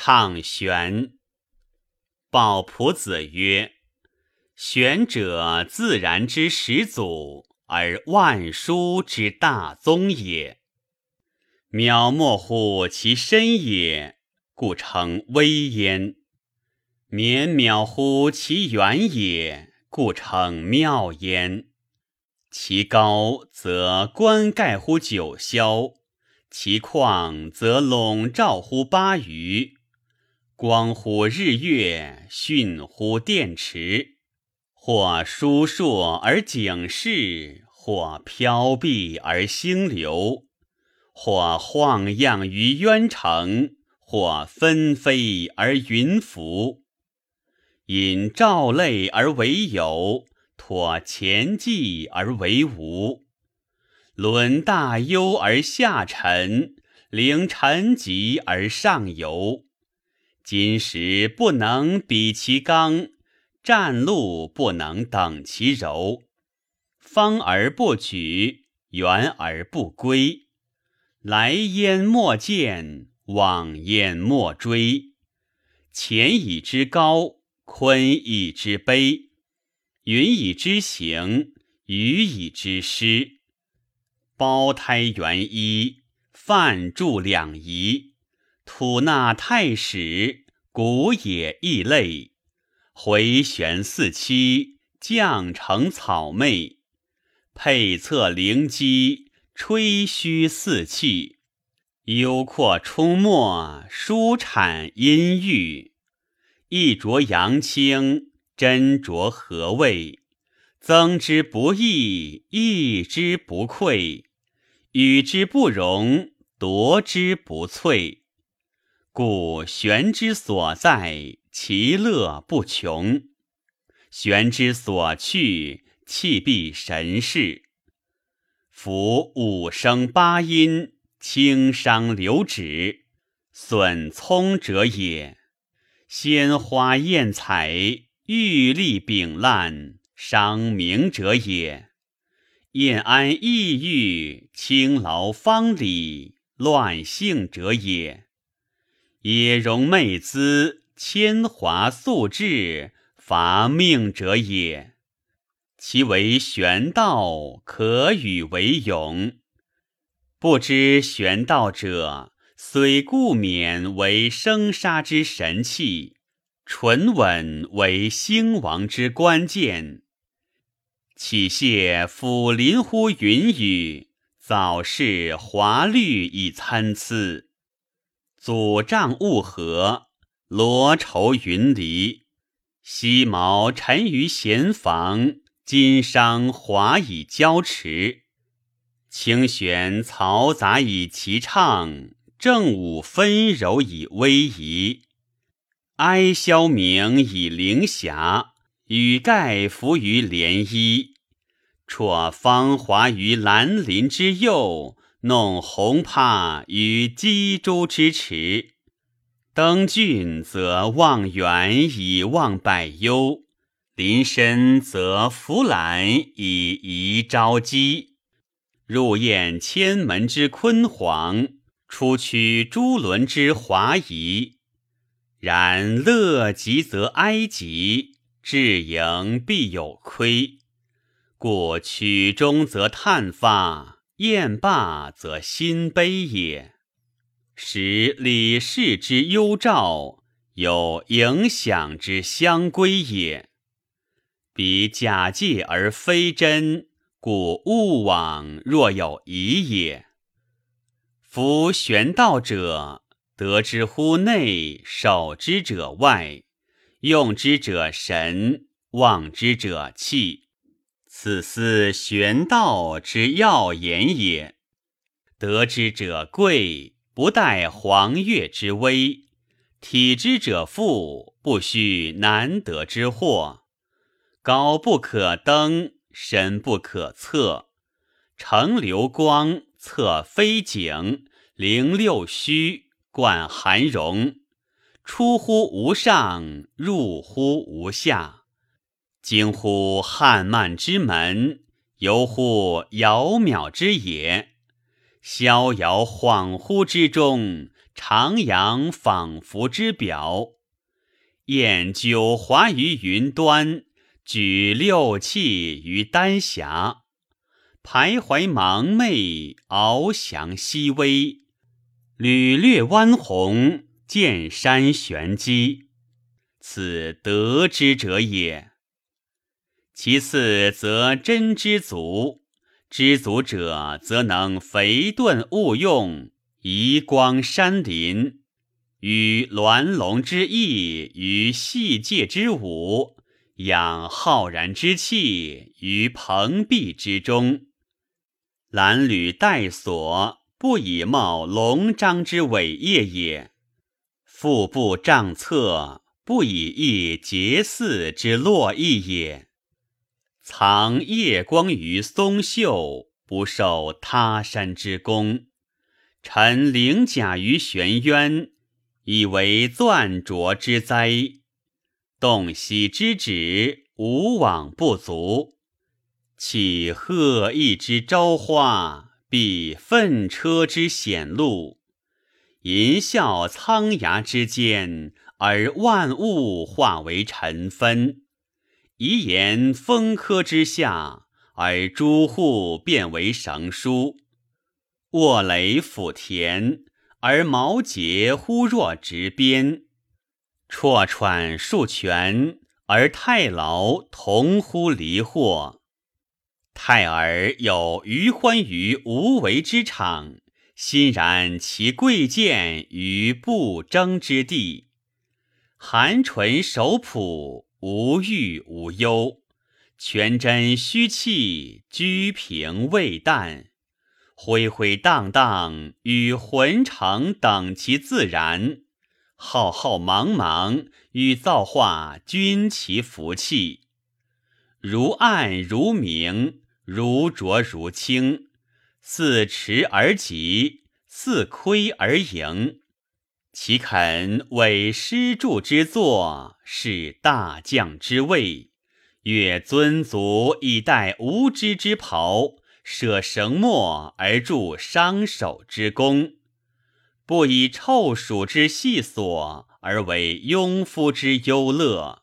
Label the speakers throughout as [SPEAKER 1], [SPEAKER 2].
[SPEAKER 1] 唱玄。鲍仆子曰：“玄者，自然之始祖，而万书之大宗也。渺莫乎其身也，故称微焉；绵渺乎其远也，故称妙焉。其高则冠盖乎九霄，其旷则笼罩乎八隅。”光乎日月，讯乎电池，或疏烁而景逝，或飘碧而星流，或晃漾于渊城，或纷飞而云浮。引兆类而为有，托前迹而为无，轮大幽而下沉，凌沉极而上游。今时不能比其刚，战路不能等其柔。方而不举，圆而不归。来焉莫见，往焉莫追。前以之高，坤以之卑，云以之行，雨以之湿。胞胎元一，泛注两仪。吐纳太史，古也异类；回旋四期，降成草昧；配侧灵机，吹嘘四气；幽阔出没，舒产阴郁；一浊阳清，斟酌和味；增之不易，益之不匮；与之不容，夺之不萃。故玄之所在，其乐不穷；玄之所去，气必神事。夫五声八音，轻伤流指，损聪者也；鲜花艳彩，玉立炳烂，伤明者也；晏安逸欲，轻劳方礼，乱性者也。也容媚姿，铅华素质，伐命者也。其为玄道，可与为勇。不知玄道者，虽故免为生杀之神器，纯稳为兴亡之关键。岂谢抚临乎云雨，早逝华绿以参差。祖丈物和，罗绸云离；西毛沉于闲房，金商华以交持。清玄嘈杂以齐唱，正午纷柔以威仪。哀萧冥以灵霞，雨盖浮于涟漪。绰芳华于兰林之右。弄红帕于鸡珠之池，登峻则望远以望百忧；临深则扶览以移朝机。入宴千门之坤煌，出驱诸轮之华夷。然乐极则哀极，至盈必有亏。故曲终则叹发。厌罢则心悲也，使礼事之幽兆，有影响之相归也。彼假借而非真，故勿往若有疑也。夫玄道者，得之乎内，守之者外，用之者神，望之者气。此思玄道之要言也。得之者贵，不待黄月之威；体之者富，不须难得之货。高不可登，深不可测。成流光，测飞景，凌六虚，贯寒荣。出乎无上，入乎无下。惊乎汉漫之门，游乎杳渺之野，逍遥恍惚之中，徜徉仿佛之表。宴九华于云端，举六气于丹霞。徘徊芒昧，翱翔熹微。屡掠弯红，见山玄机。此得之者也。其次，则真知足。知足者，则能肥钝勿用，移光山林，与鸾龙之翼于细界之舞，养浩然之气于蓬壁之中。蓝履带锁，不以冒龙章之伟业也；腹部帐侧，不以翼节嗣之络意也。藏夜光于松秀，不受他山之功；陈灵甲于玄渊，以为钻琢之灾。洞悉之旨，无往不足。岂鹤翼之朝花，必粪车之显露。吟啸苍崖之间，而万物化为尘氛。遗言风科之下，而诸户变为绳书；卧雷抚田，而毛节忽若执鞭；绰喘数泉，而太牢同乎离祸。太儿有余欢于无为之场，欣然其贵贱于不争之地。含唇守朴。无欲无忧，全真虚气，居平未淡，恢恢荡荡，与浑成等其自然；浩浩茫茫，与造化均其福气。如暗如明，如浊如清，似迟而急，似亏而盈。岂肯为施助之作，是大将之位；越尊足以待无知之袍，舍绳墨而助伤手之功，不以臭鼠之细琐而为庸夫之忧乐，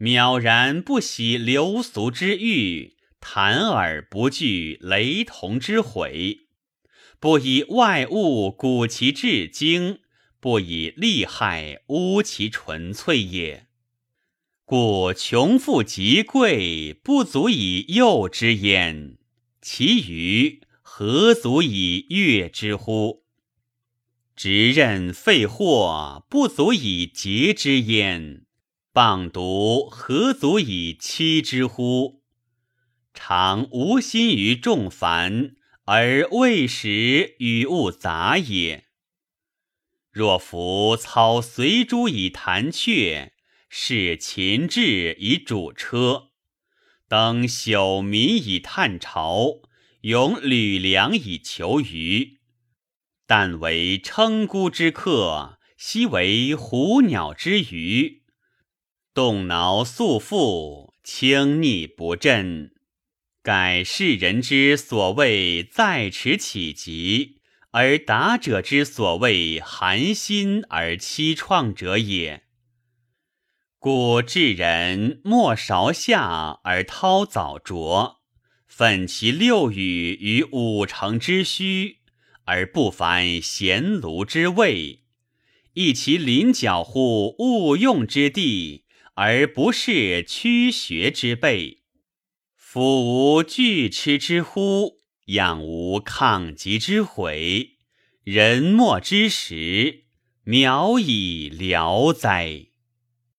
[SPEAKER 1] 渺然不喜流俗之欲，谈而不惧雷同之悔，不以外物鼓其至精。不以利害污其纯粹也，故穷富极贵不足以诱之焉，其余何足以悦之乎？直任废货不足以节之焉，谤毒何足以欺之乎？常无心于众凡，而未使与物杂也。若夫操随珠以弹雀，视秦志以主车，登朽民以探巢，咏吕梁以求鱼，但为称孤之客，悉为虎鸟之鱼，动挠素腹，轻逆不振，改世人之所谓在持起疾。而达者之所谓寒心而凄怆者也。故智人莫勺下而掏早浊，奋其六语于五成之虚，而不凡闲庐之味；益其临角乎勿用之地，而不是屈学之辈。夫无惧痴之乎？养无抗疾之悔，人莫之时，渺以聊哉！